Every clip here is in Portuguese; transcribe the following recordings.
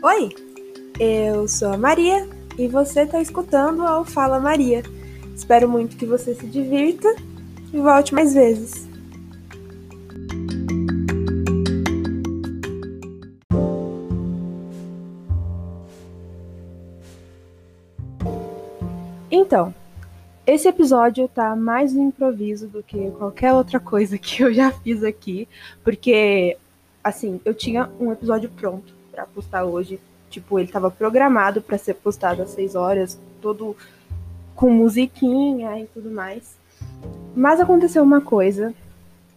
Oi, eu sou a Maria e você está escutando ao Fala Maria. Espero muito que você se divirta e volte mais vezes. Então, esse episódio tá mais um improviso do que qualquer outra coisa que eu já fiz aqui, porque assim, eu tinha um episódio pronto para postar hoje. Tipo, ele estava programado para ser postado às 6 horas, todo com musiquinha e tudo mais. Mas aconteceu uma coisa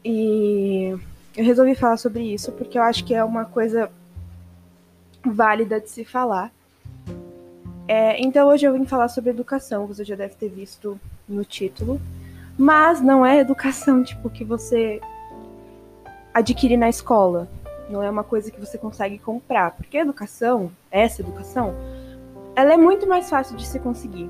e eu resolvi falar sobre isso porque eu acho que é uma coisa válida de se falar. É, então hoje eu vim falar sobre educação, você já deve ter visto no título. Mas não é educação tipo que você adquire na escola não é uma coisa que você consegue comprar, porque a educação, essa educação, ela é muito mais fácil de se conseguir.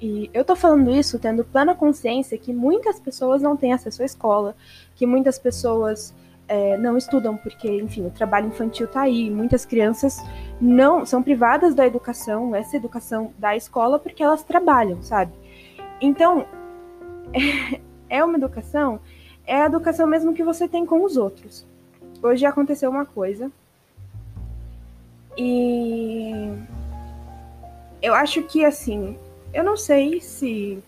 E eu tô falando isso tendo plena consciência que muitas pessoas não têm acesso à escola, que muitas pessoas é, não estudam porque, enfim, o trabalho infantil tá aí, muitas crianças não são privadas da educação, essa educação da escola, porque elas trabalham, sabe? Então, é uma educação, é a educação mesmo que você tem com os outros hoje aconteceu uma coisa. E eu acho que assim, eu não sei se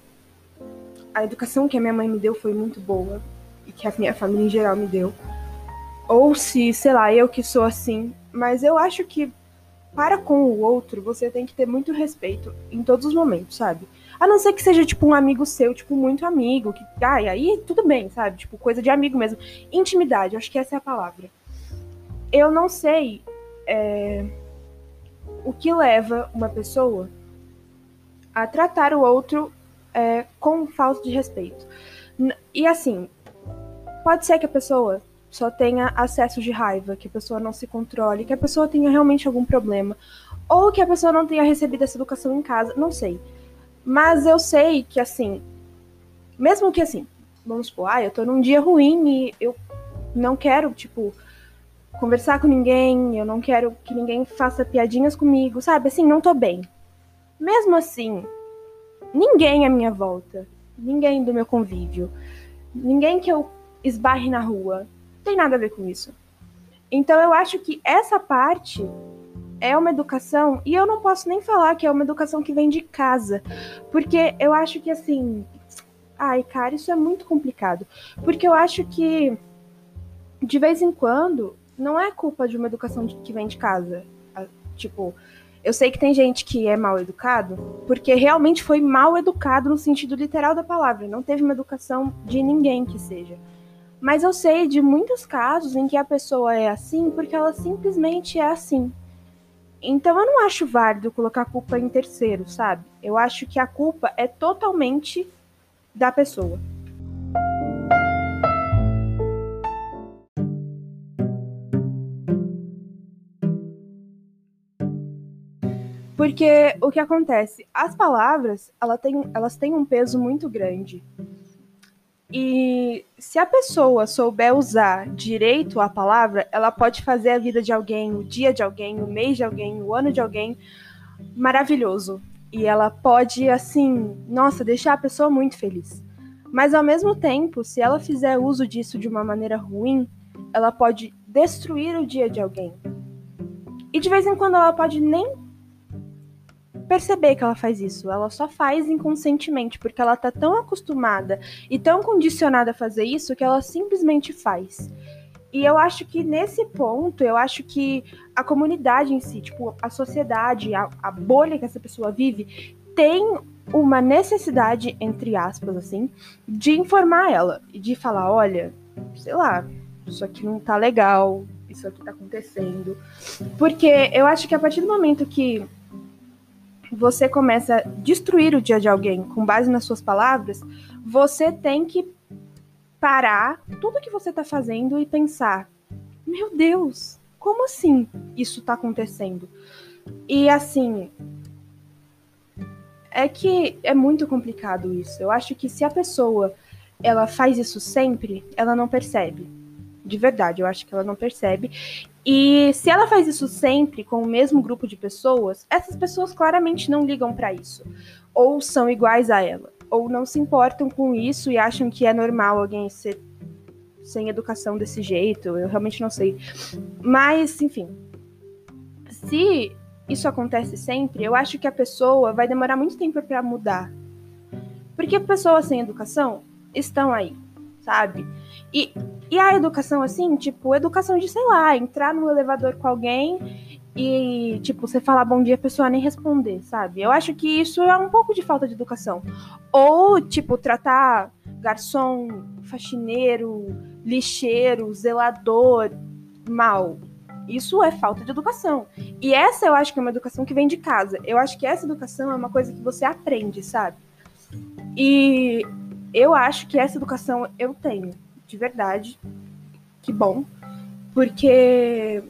a educação que a minha mãe me deu foi muito boa e que a minha família em geral me deu. Ou se, sei lá, eu que sou assim, mas eu acho que para com o outro você tem que ter muito respeito em todos os momentos, sabe? A não ser que seja, tipo, um amigo seu, tipo, muito amigo, que, ai, aí tudo bem, sabe? Tipo, coisa de amigo mesmo. Intimidade, acho que essa é a palavra. Eu não sei é, o que leva uma pessoa a tratar o outro é, com falta de respeito. E assim, pode ser que a pessoa só tenha acesso de raiva, que a pessoa não se controle, que a pessoa tenha realmente algum problema, ou que a pessoa não tenha recebido essa educação em casa, não sei. Mas eu sei que, assim, mesmo que, assim, vamos supor, ah, eu tô num dia ruim e eu não quero, tipo, conversar com ninguém, eu não quero que ninguém faça piadinhas comigo, sabe? Assim, não tô bem. Mesmo assim, ninguém à minha volta, ninguém do meu convívio, ninguém que eu esbarre na rua, tem nada a ver com isso. Então eu acho que essa parte é uma educação, e eu não posso nem falar que é uma educação que vem de casa, porque eu acho que assim. Ai, cara, isso é muito complicado. Porque eu acho que, de vez em quando, não é culpa de uma educação que vem de casa. Tipo, eu sei que tem gente que é mal educado, porque realmente foi mal educado no sentido literal da palavra. Não teve uma educação de ninguém que seja. Mas eu sei de muitos casos em que a pessoa é assim porque ela simplesmente é assim. Então eu não acho válido colocar a culpa em terceiro, sabe? Eu acho que a culpa é totalmente da pessoa. Porque o que acontece? As palavras, ela tem, elas têm um peso muito grande. E se a pessoa souber usar direito a palavra, ela pode fazer a vida de alguém, o dia de alguém, o mês de alguém, o ano de alguém maravilhoso. E ela pode, assim, nossa, deixar a pessoa muito feliz. Mas ao mesmo tempo, se ela fizer uso disso de uma maneira ruim, ela pode destruir o dia de alguém. E de vez em quando ela pode nem perceber que ela faz isso. Ela só faz inconscientemente, porque ela tá tão acostumada e tão condicionada a fazer isso que ela simplesmente faz. E eu acho que nesse ponto, eu acho que a comunidade em si, tipo, a sociedade, a, a bolha que essa pessoa vive, tem uma necessidade, entre aspas, assim, de informar ela e de falar: olha, sei lá, isso aqui não tá legal, isso aqui tá acontecendo. Porque eu acho que a partir do momento que você começa a destruir o dia de alguém com base nas suas palavras, você tem que parar tudo que você está fazendo e pensar: meu Deus, como assim isso está acontecendo? E assim, é que é muito complicado isso. Eu acho que se a pessoa ela faz isso sempre, ela não percebe. De verdade, eu acho que ela não percebe. E se ela faz isso sempre com o mesmo grupo de pessoas, essas pessoas claramente não ligam para isso. Ou são iguais a ela. Ou não se importam com isso e acham que é normal alguém ser sem educação desse jeito. Eu realmente não sei. Mas, enfim. Se isso acontece sempre, eu acho que a pessoa vai demorar muito tempo para mudar. Porque pessoas sem educação estão aí, sabe? E, e a educação, assim, tipo, educação de, sei lá, entrar no elevador com alguém e, tipo, você falar bom dia, a pessoa nem responder, sabe? Eu acho que isso é um pouco de falta de educação. Ou, tipo, tratar garçom, faxineiro, lixeiro, zelador mal. Isso é falta de educação. E essa eu acho que é uma educação que vem de casa. Eu acho que essa educação é uma coisa que você aprende, sabe? E eu acho que essa educação eu tenho, de verdade. Que bom. Porque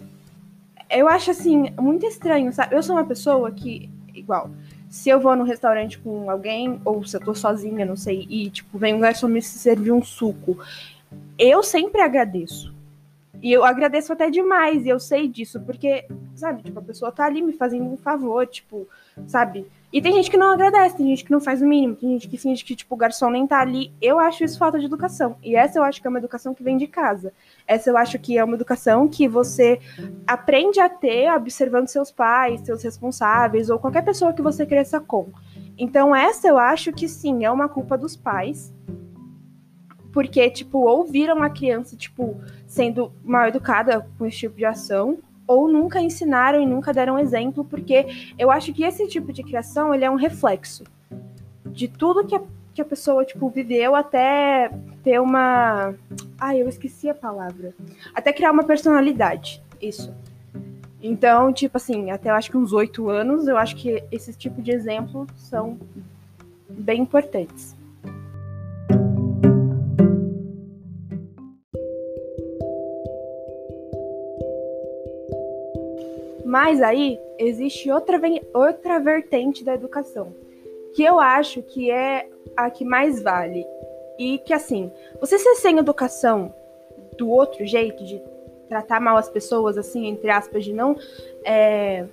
eu acho assim, muito estranho, sabe? Eu sou uma pessoa que, igual, se eu vou no restaurante com alguém, ou se eu tô sozinha, não sei, e tipo, vem um garçom me servir um suco, eu sempre agradeço. E eu agradeço até demais, e eu sei disso, porque, sabe, tipo, a pessoa tá ali me fazendo um favor, tipo, sabe? E tem gente que não agradece, tem gente que não faz o mínimo, tem gente que finge que, tipo, o garçom nem tá ali. Eu acho isso falta de educação. E essa eu acho que é uma educação que vem de casa. Essa eu acho que é uma educação que você aprende a ter observando seus pais, seus responsáveis, ou qualquer pessoa que você cresça com. Então, essa eu acho que sim, é uma culpa dos pais. Porque, tipo, ou viram a criança, tipo, sendo mal educada com esse tipo de ação, ou nunca ensinaram e nunca deram exemplo, porque eu acho que esse tipo de criação ele é um reflexo de tudo que a, que a pessoa tipo viveu até ter uma, ai, eu esqueci a palavra, até criar uma personalidade, isso. Então, tipo assim, até eu acho que uns oito anos, eu acho que esse tipo de exemplo são bem importantes. Mas aí existe outra, outra vertente da educação, que eu acho que é a que mais vale. E que assim, você ser sem educação do outro jeito, de tratar mal as pessoas, assim, entre aspas, de não. É,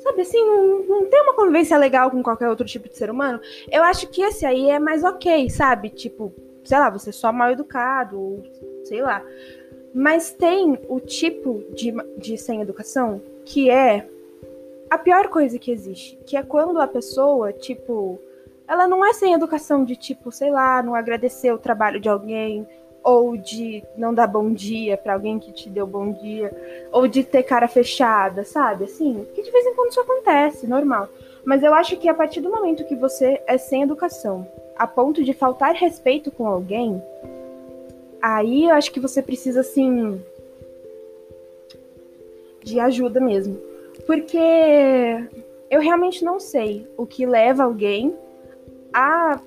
sabe assim, não, não ter uma convivência legal com qualquer outro tipo de ser humano, eu acho que esse aí é mais ok, sabe? Tipo, sei lá, você é só mal educado, ou sei lá. Mas tem o tipo de, de sem educação que é a pior coisa que existe, que é quando a pessoa, tipo, ela não é sem educação de tipo, sei lá, não agradecer o trabalho de alguém, ou de não dar bom dia para alguém que te deu bom dia, ou de ter cara fechada, sabe? Assim, que de vez em quando isso acontece, normal. Mas eu acho que a partir do momento que você é sem educação, a ponto de faltar respeito com alguém, Aí eu acho que você precisa, assim, de ajuda mesmo. Porque eu realmente não sei o que leva alguém a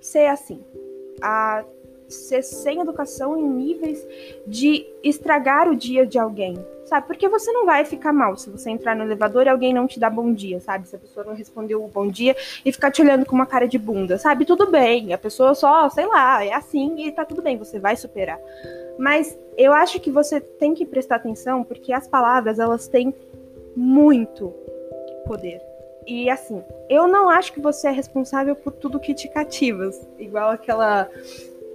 ser assim, a ser sem educação em níveis de estragar o dia de alguém, sabe? Porque você não vai ficar mal se você entrar no elevador e alguém não te dá bom dia, sabe? Se a pessoa não respondeu o bom dia e ficar te olhando com uma cara de bunda, sabe? Tudo bem, a pessoa só, sei lá, é assim e tá tudo bem, você vai superar. Mas eu acho que você tem que prestar atenção porque as palavras, elas têm muito poder. E assim, eu não acho que você é responsável por tudo que te cativas, igual aquela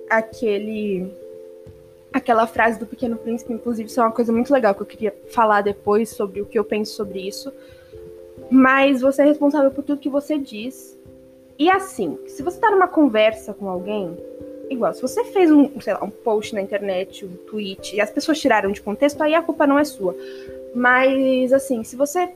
aquele aquela frase do Pequeno Príncipe, inclusive, isso é uma coisa muito legal que eu queria falar depois sobre o que eu penso sobre isso. Mas você é responsável por tudo que você diz. E assim, se você tá numa conversa com alguém, igual, se você fez um, sei lá, um post na internet, um tweet, e as pessoas tiraram de contexto, aí a culpa não é sua. Mas assim, se você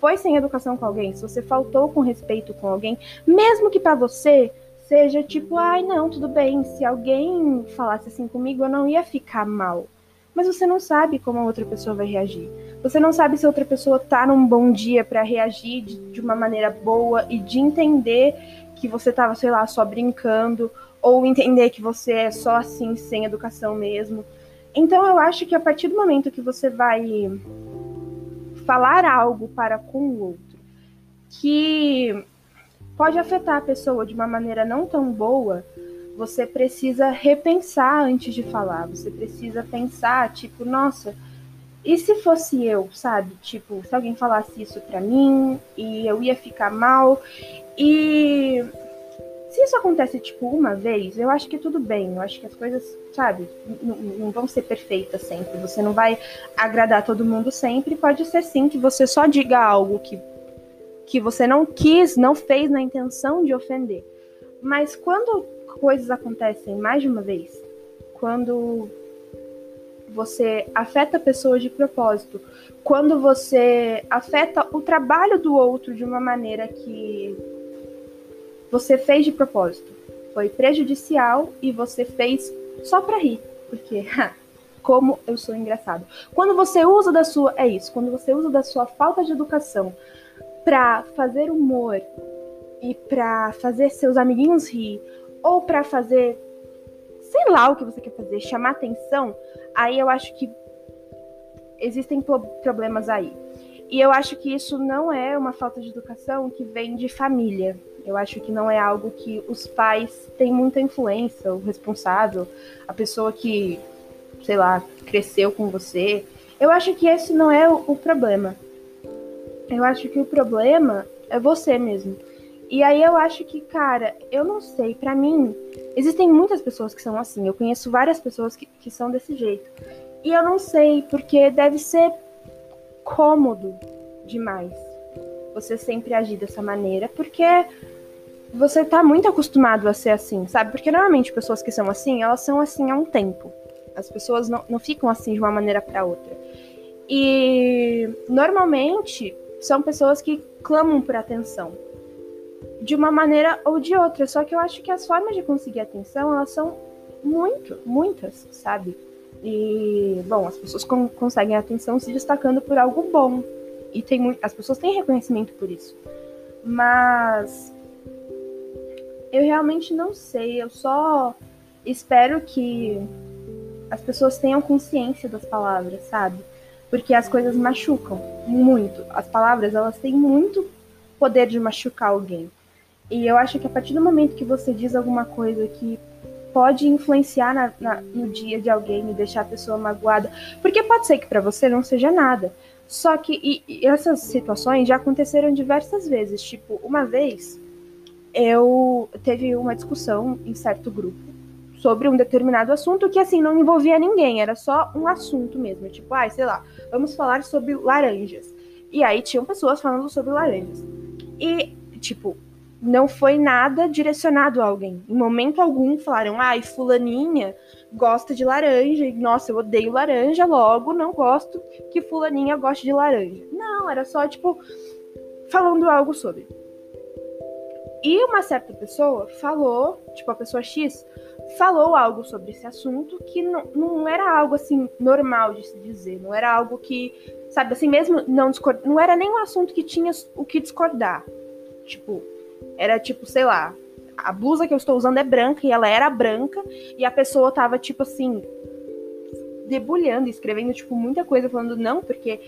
foi sem educação com alguém, se você faltou com respeito com alguém, mesmo que para você seja tipo, ai, não, tudo bem, se alguém falasse assim comigo, eu não ia ficar mal. Mas você não sabe como a outra pessoa vai reagir. Você não sabe se a outra pessoa tá num bom dia para reagir de, de, uma maneira boa e de entender que você tava, sei lá, só brincando, ou entender que você é só assim, sem educação mesmo. Então eu acho que a partir do momento que você vai falar algo para com o outro, que pode afetar a pessoa de uma maneira não tão boa, Você precisa repensar antes de falar. Você precisa pensar, tipo, nossa, e se fosse eu, sabe? Tipo, se alguém falasse isso pra mim e eu ia ficar mal. E se isso acontece, tipo, uma vez, eu acho que tudo bem. Eu acho que as coisas, sabe, não vão ser perfeitas sempre. Você não vai agradar todo mundo sempre. Pode ser sim que você só diga algo que, que você não quis, não fez na intenção de ofender. Mas quando coisas acontecem mais de uma vez, quando você afeta pessoas de propósito, quando você afeta o trabalho do outro de uma maneira que você fez de propósito, foi prejudicial e você fez só para rir, porque como eu sou engraçado. Quando você usa da sua é isso, quando você usa da sua falta de educação para fazer humor e para fazer seus amiguinhos rir ou para fazer sei lá o que você quer fazer, chamar atenção, aí eu acho que existem problemas aí. E eu acho que isso não é uma falta de educação que vem de família. Eu acho que não é algo que os pais têm muita influência, o responsável, a pessoa que, sei lá, cresceu com você. Eu acho que esse não é o, problema. Eu acho que o problema é você mesmo. E aí eu acho que, cara, eu não sei, para mim, existem muitas pessoas que são assim. Eu conheço várias pessoas que, que são desse jeito. E eu não sei, porque deve ser cômodo demais você sempre agir dessa maneira, porque você tá muito acostumado a ser assim, sabe? Porque normalmente pessoas que são assim, elas são assim há um tempo. As pessoas não, não ficam assim de uma maneira para outra. E normalmente são pessoas que clamam por atenção de uma maneira ou de outra. Só que eu acho que as formas de conseguir atenção, elas são muito, muitas, sabe? E, bom, as pessoas con conseguem atenção se destacando por algo bom. E tem as pessoas têm reconhecimento por isso. Mas eu realmente não sei, eu só espero que as pessoas tenham consciência das palavras, sabe? Porque as coisas machucam muito. As palavras, elas têm muito poder de machucar alguém. E eu acho que a partir do momento que você diz alguma coisa que pode influenciar na, na, no dia de alguém e deixar a pessoa magoada, porque pode ser que para você não seja nada. Só que e, e essas situações já aconteceram diversas vezes. Tipo, uma vez eu teve uma discussão em certo grupo sobre um determinado assunto que assim não envolvia ninguém, era só um assunto mesmo, tipo, ai, ah, sei lá, vamos falar sobre laranjas. E aí tinham pessoas falando sobre laranjas. E tipo, não foi nada direcionado a alguém. Em momento algum falaram, ai, fulaninha gosta de laranja, e nossa, eu odeio laranja, logo não gosto que fulaninha goste de laranja. Não, era só, tipo, falando algo sobre. E uma certa pessoa falou, tipo, a pessoa X, falou algo sobre esse assunto que não, não era algo, assim, normal de se dizer, não era algo que, sabe, assim, mesmo não discordar, não era nem um assunto que tinha o que discordar. Tipo, era tipo, sei lá, a blusa que eu estou usando é branca e ela era branca e a pessoa tava tipo assim debulhando, escrevendo tipo muita coisa falando não, porque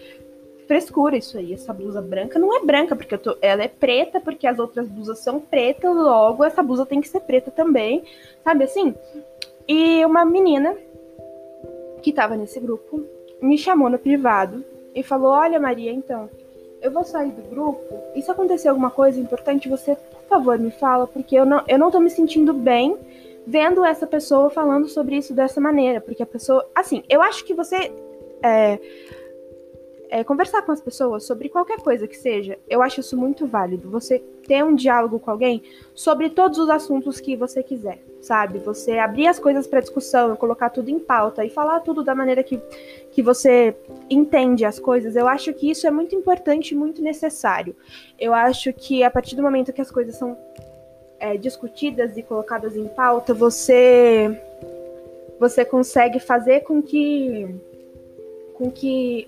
frescura isso aí, essa blusa branca não é branca porque tô, ela é preta porque as outras blusas são pretas, logo essa blusa tem que ser preta também, sabe assim? E uma menina que tava nesse grupo me chamou no privado e falou: "Olha, Maria, então, eu vou sair do grupo e se acontecer alguma coisa importante, você, por favor, me fala, porque eu não, eu não tô me sentindo bem vendo essa pessoa falando sobre isso dessa maneira, porque a pessoa, assim, eu acho que você é, é, conversar com as pessoas sobre qualquer coisa que seja, eu acho isso muito válido. Você ter um diálogo com alguém sobre todos os assuntos que você quiser, sabe? Você abrir as coisas para discussão, colocar tudo em pauta e falar tudo da maneira que, que você entende as coisas. Eu acho que isso é muito importante e muito necessário. Eu acho que a partir do momento que as coisas são é, discutidas e colocadas em pauta, você você consegue fazer com que com que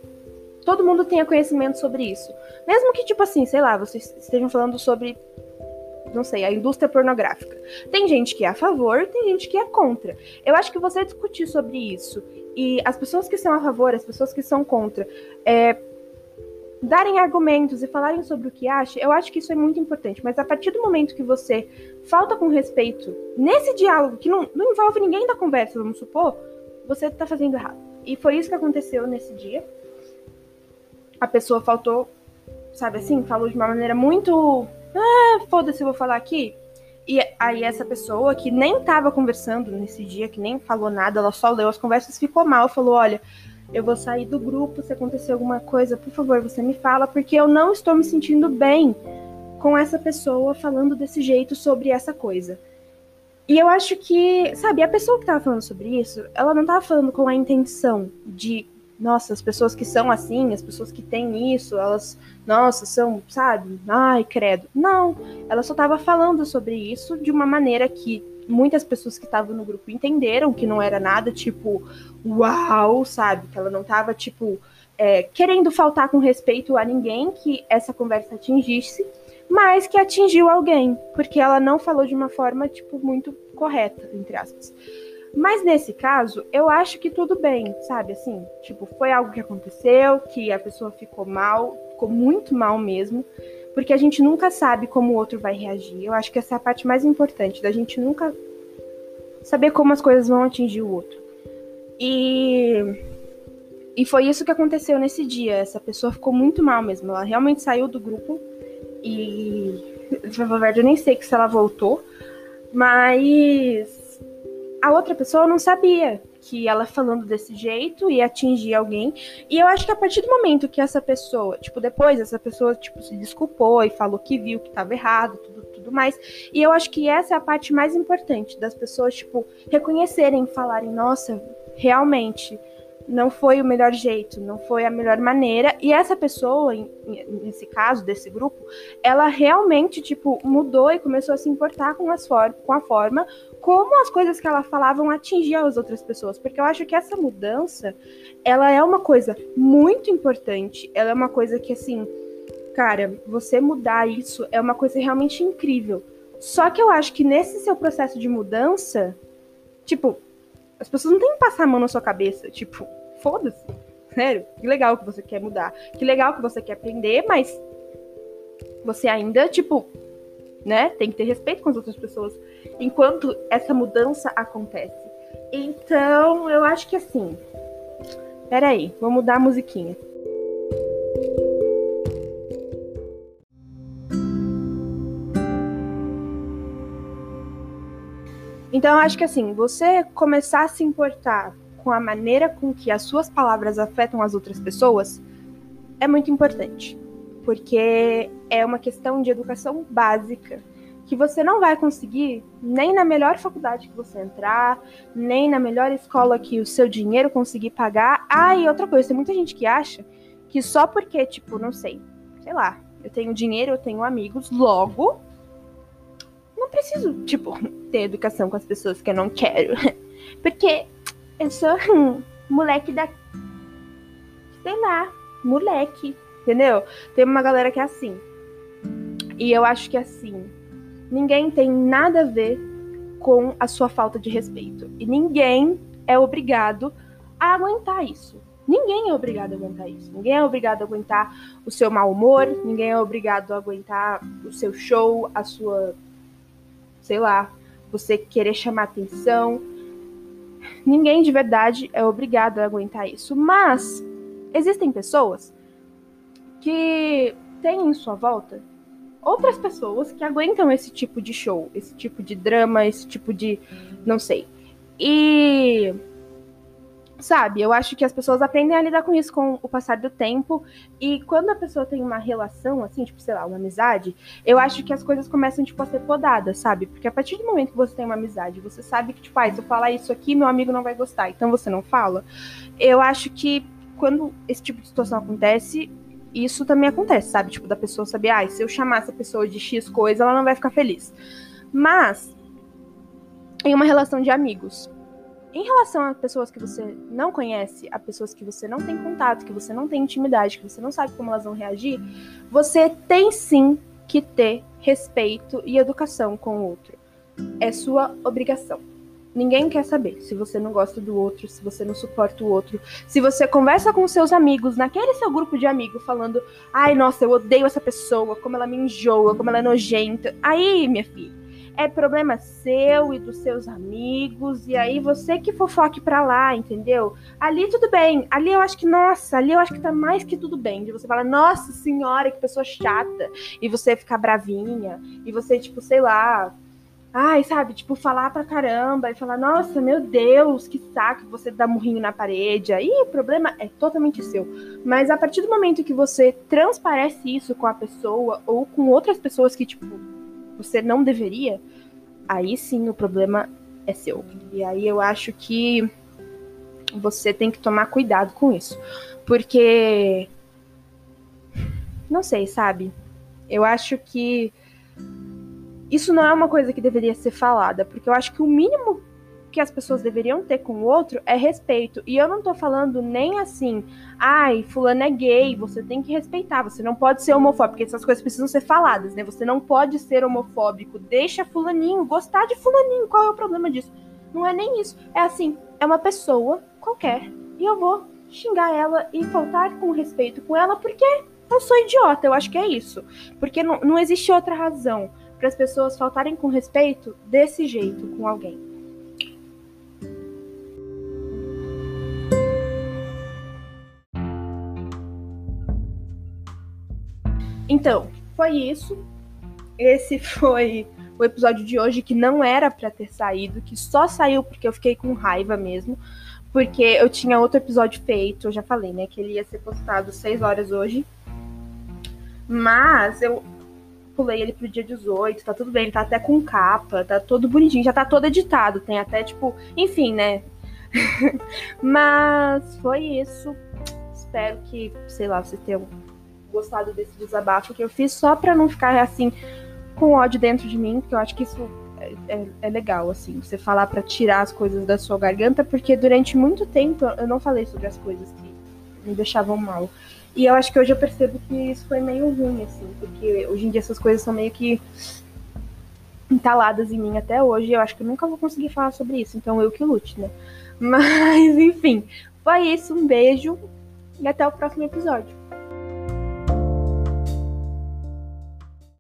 todo mundo tenha conhecimento sobre isso. Mesmo que, tipo assim, sei lá, vocês estejam falando sobre, não sei, a indústria pornográfica. Tem gente que é a favor, tem gente que é contra. Eu acho que você discutir sobre isso e as pessoas que são a favor, as pessoas que são contra, é, darem argumentos e falarem sobre o que acha, eu acho que isso é muito importante. Mas a partir do momento que você falta com respeito nesse diálogo, que não, não envolve ninguém da conversa, vamos supor, você tá fazendo errado. E foi isso que aconteceu nesse dia. A pessoa faltou, sabe assim, falou de uma maneira muito. Ah, foda-se, eu vou falar aqui. E aí essa pessoa que nem tava conversando nesse dia, que nem falou nada, ela só leu as conversas, ficou mal, falou, olha, eu vou sair do grupo, se acontecer alguma coisa, por favor, você me fala, porque eu não estou me sentindo bem com essa pessoa falando desse jeito sobre essa coisa. E eu acho que, sabe, a pessoa que tava falando sobre isso, ela não tava falando com a intenção de, nossa, as pessoas que são assim, as pessoas que têm isso, elas, nossa, são, sabe, ai, credo. Não, ela só tava falando sobre isso de uma maneira que muitas pessoas que estavam no grupo entenderam que não era nada tipo, uau, sabe, que ela não tava, tipo, é, querendo faltar com respeito a ninguém que essa conversa atingisse mas que atingiu alguém, porque ela não falou de uma forma, tipo, muito correta, entre aspas. Mas nesse caso, eu acho que tudo bem, sabe? Assim, tipo, foi algo que aconteceu, que a pessoa ficou mal, ficou muito mal mesmo, porque a gente nunca sabe como o outro vai reagir. Eu acho que essa é a parte mais importante, da gente nunca saber como as coisas vão atingir o outro. E e foi isso que aconteceu nesse dia. Essa pessoa ficou muito mal mesmo. Ela realmente saiu do grupo e, na verdade, eu nem sei se ela voltou, mas a outra pessoa não sabia que ela falando desse jeito ia atingir alguém. E eu acho que a partir do momento que essa pessoa, tipo, depois essa pessoa, tipo, se desculpou e falou que viu que estava errado, tudo, tudo mais. E eu acho que essa é a parte mais importante das pessoas, tipo, reconhecerem, falarem, nossa, realmente, não foi o melhor jeito, não foi a melhor maneira. E essa pessoa, nesse caso, desse grupo, ela realmente, tipo, mudou e começou a se importar com, as for com a forma como as coisas que ela falavam atingiam as outras pessoas. Porque eu acho que essa mudança, ela é uma coisa muito importante. Ela é uma coisa que, assim, cara, você mudar isso é uma coisa realmente incrível. Só que eu acho que nesse seu processo de mudança, tipo, as pessoas não têm que passar a mão na sua cabeça. Tipo, foda-se. Sério, que legal que você quer mudar. Que legal que você quer aprender, mas você ainda, tipo, né, tem que ter respeito com as outras pessoas enquanto essa mudança acontece. Então, eu acho que assim. Peraí, vou mudar a musiquinha. Então, eu acho que assim, você começar a se importar com a maneira com que as suas palavras afetam as outras pessoas é muito importante. Porque é uma questão de educação básica que você não vai conseguir nem na melhor faculdade que você entrar, nem na melhor escola que o seu dinheiro conseguir pagar. Ah, e outra coisa, tem muita gente que acha que só porque, tipo, não sei, sei lá, eu tenho dinheiro, eu tenho amigos, logo não preciso, tipo, ter educação com as pessoas que eu não quero. Porque eu sou moleque da. Sei lá, moleque. Entendeu? Tem uma galera que é assim. E eu acho que assim, ninguém tem nada a ver com a sua falta de respeito. E ninguém é obrigado a aguentar isso. Ninguém é obrigado a aguentar isso. Ninguém é obrigado a aguentar o seu mau humor, ninguém é obrigado a aguentar o seu show, a sua sei lá, você querer chamar atenção. Ninguém de verdade é obrigado a aguentar isso. Mas existem pessoas que têm em sua volta outras pessoas que aguentam esse tipo de show, esse tipo de drama, esse tipo de. não sei. E Sabe, eu acho que as pessoas aprendem a lidar com isso com o passar do tempo. E quando a pessoa tem uma relação, assim, tipo, sei lá, uma amizade, eu acho que as coisas começam, tipo, a ser podadas, sabe? Porque a partir do momento que você tem uma amizade, você sabe que, tipo, ah, se eu falar isso aqui, meu amigo não vai gostar, então você não fala. Eu acho que quando esse tipo de situação acontece, isso também acontece, sabe? Tipo, da pessoa saber, ah, se eu chamar essa pessoa de X coisa, ela não vai ficar feliz. Mas, em uma relação de amigos, em relação a pessoas que você não conhece, a pessoas que você não tem contato, que você não tem intimidade, que você não sabe como elas vão reagir, você tem sim que ter respeito e educação com o outro. É sua obrigação. Ninguém quer saber se você não gosta do outro, se você não suporta o outro. Se você conversa com seus amigos, naquele seu grupo de amigos, falando: ai, nossa, eu odeio essa pessoa, como ela me enjoa, como ela é nojenta. Aí, minha filha, é problema seu e dos seus amigos, e aí você que fofoque pra lá, entendeu? Ali tudo bem. Ali eu acho que, nossa, ali eu acho que tá mais que tudo bem. De você falar, nossa senhora, que pessoa chata. E você ficar bravinha. E você, tipo, sei lá, Ai, sabe, tipo, falar pra caramba e falar, nossa, meu Deus, que saco, você dá murrinho na parede. Aí o problema é totalmente seu. Mas a partir do momento que você transparece isso com a pessoa ou com outras pessoas que, tipo, você não deveria, aí sim o problema é seu. E aí eu acho que você tem que tomar cuidado com isso. Porque. Não sei, sabe? Eu acho que isso não é uma coisa que deveria ser falada, porque eu acho que o mínimo que as pessoas deveriam ter com o outro é respeito. E eu não tô falando nem assim, ai, fulano é gay, você tem que respeitar, você não pode ser homofóbico, porque essas coisas precisam ser faladas, né? Você não pode ser homofóbico, deixa fulaninho gostar de fulaninho, qual é o problema disso? Não é nem isso, é assim, é uma pessoa qualquer, e eu vou xingar ela e faltar com respeito com ela porque eu sou idiota, eu acho que é isso. Porque não, não existe outra razão para as pessoas faltarem com respeito desse jeito com alguém. Então, foi isso. Esse foi o episódio de hoje que não era para ter saído, que só saiu porque eu fiquei com raiva mesmo, porque eu tinha outro episódio feito, eu já falei, né, que ele ia ser postado 6 horas hoje. Mas eu pulei ele pro dia 18, tá tudo bem, ele tá até com capa, tá todo bonitinho, já tá todo editado, tem até tipo, enfim, né? Mas foi isso. Espero que, sei lá, vocês tenham gostado desse desabafo que eu fiz só pra não ficar assim com ódio dentro de mim, porque eu acho que isso é, é, é legal, assim, você falar para tirar as coisas da sua garganta, porque durante muito tempo eu não falei sobre as coisas que me deixavam mal. E eu acho que hoje eu percebo que isso foi meio ruim, assim, porque hoje em dia essas coisas são meio que entaladas em mim até hoje. Eu acho que eu nunca vou conseguir falar sobre isso, então eu que lute, né? Mas, enfim, foi isso. Um beijo e até o próximo episódio.